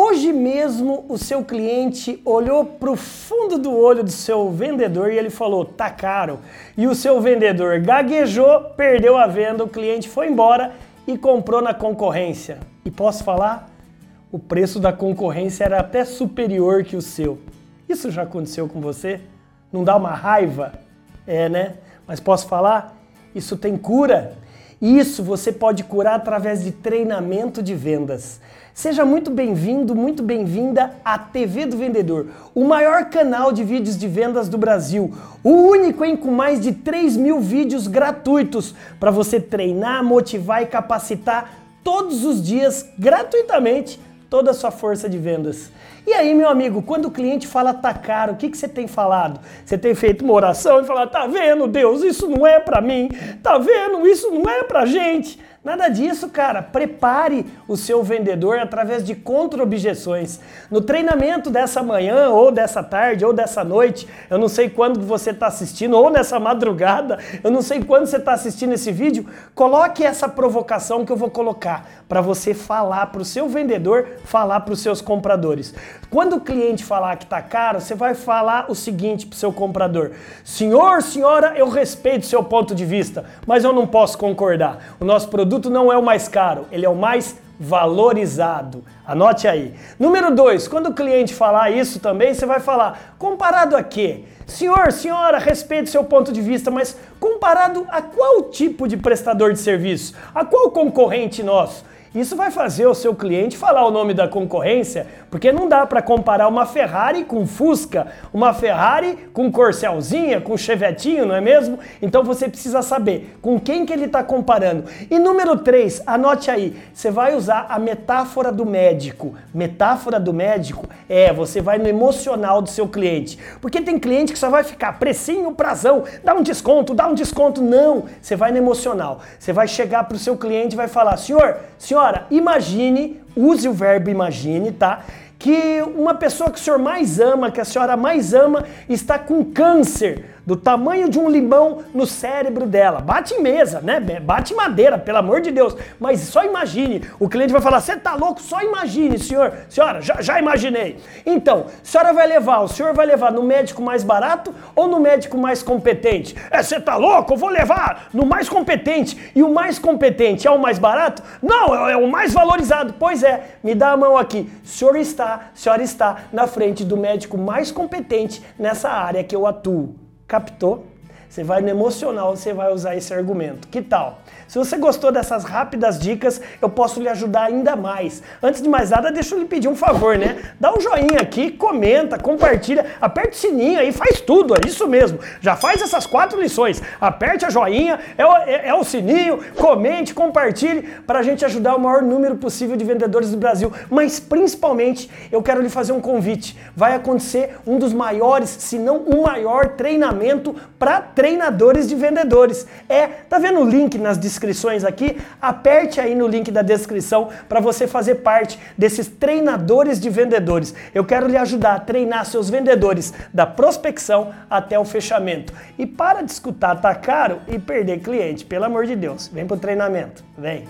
Hoje mesmo o seu cliente olhou para o fundo do olho do seu vendedor e ele falou: tá caro. E o seu vendedor gaguejou, perdeu a venda, o cliente foi embora e comprou na concorrência. E posso falar? O preço da concorrência era até superior que o seu. Isso já aconteceu com você? Não dá uma raiva? É, né? Mas posso falar? Isso tem cura. Isso você pode curar através de treinamento de vendas. Seja muito bem-vindo, muito bem-vinda à TV do Vendedor, o maior canal de vídeos de vendas do Brasil. O único, hein, com mais de 3 mil vídeos gratuitos para você treinar, motivar e capacitar todos os dias, gratuitamente, toda a sua força de vendas. E aí, meu amigo, quando o cliente fala tá caro, o que, que você tem falado? Você tem feito uma oração e falado, tá vendo, Deus, isso não é para mim, tá vendo, isso não é pra gente. Nada disso, cara. Prepare o seu vendedor através de contra-objeções. No treinamento dessa manhã, ou dessa tarde, ou dessa noite, eu não sei quando você está assistindo, ou nessa madrugada, eu não sei quando você está assistindo esse vídeo, coloque essa provocação que eu vou colocar para você falar para o seu vendedor, falar para os seus compradores. Quando o cliente falar que está caro, você vai falar o seguinte para o seu comprador: Senhor, senhora, eu respeito seu ponto de vista, mas eu não posso concordar. O nosso produto produto não é o mais caro, ele é o mais valorizado. Anote aí. Número dois, quando o cliente falar isso também, você vai falar: comparado a quê? Senhor, senhora, respeito seu ponto de vista, mas comparado a qual tipo de prestador de serviço? A qual concorrente nosso? Isso vai fazer o seu cliente falar o nome da concorrência, porque não dá para comparar uma Ferrari com Fusca, uma Ferrari com Corcelzinha, com Chevetinho, não é mesmo? Então você precisa saber com quem que ele está comparando. E número 3, anote aí, você vai usar a metáfora do médico. Metáfora do médico é, você vai no emocional do seu cliente. Porque tem cliente que só vai ficar precinho, prazão, dá um desconto, dá um desconto. Não, você vai no emocional. Você vai chegar para o seu cliente e vai falar, senhor, senhor, Senhora, imagine, use o verbo imagine, tá? Que uma pessoa que o senhor mais ama, que a senhora mais ama, está com câncer do tamanho de um limão no cérebro dela. Bate em mesa, né? Bate em madeira, pelo amor de Deus. Mas só imagine. O cliente vai falar: você tá louco? Só imagine, senhor. Senhora, já, já imaginei. Então, a senhora vai levar, o senhor vai levar no médico mais barato ou no médico mais competente? É, você tá louco? Eu vou levar no mais competente. E o mais competente é o mais barato? Não, é, é o mais valorizado. Pois é, me dá a mão aqui. O senhor está, a senhora está na frente do médico mais competente nessa área que eu atuo. Captou? Você vai no emocional, você vai usar esse argumento. Que tal? Se você gostou dessas rápidas dicas, eu posso lhe ajudar ainda mais. Antes de mais nada, deixa eu lhe pedir um favor, né? Dá um joinha aqui, comenta, compartilha, aperte o sininho aí, faz tudo, é isso mesmo. Já faz essas quatro lições. Aperte a joinha, é o, é, é o sininho, comente, compartilhe, para a gente ajudar o maior número possível de vendedores do Brasil. Mas principalmente, eu quero lhe fazer um convite. Vai acontecer um dos maiores, se não o maior treinamento para treinadores de vendedores. É, tá vendo o link nas descrições? aqui, aperte aí no link da descrição para você fazer parte desses treinadores de vendedores. Eu quero lhe ajudar a treinar seus vendedores da prospecção até o fechamento. E para de escutar tá caro e perder cliente, pelo amor de Deus. Vem pro treinamento. Vem.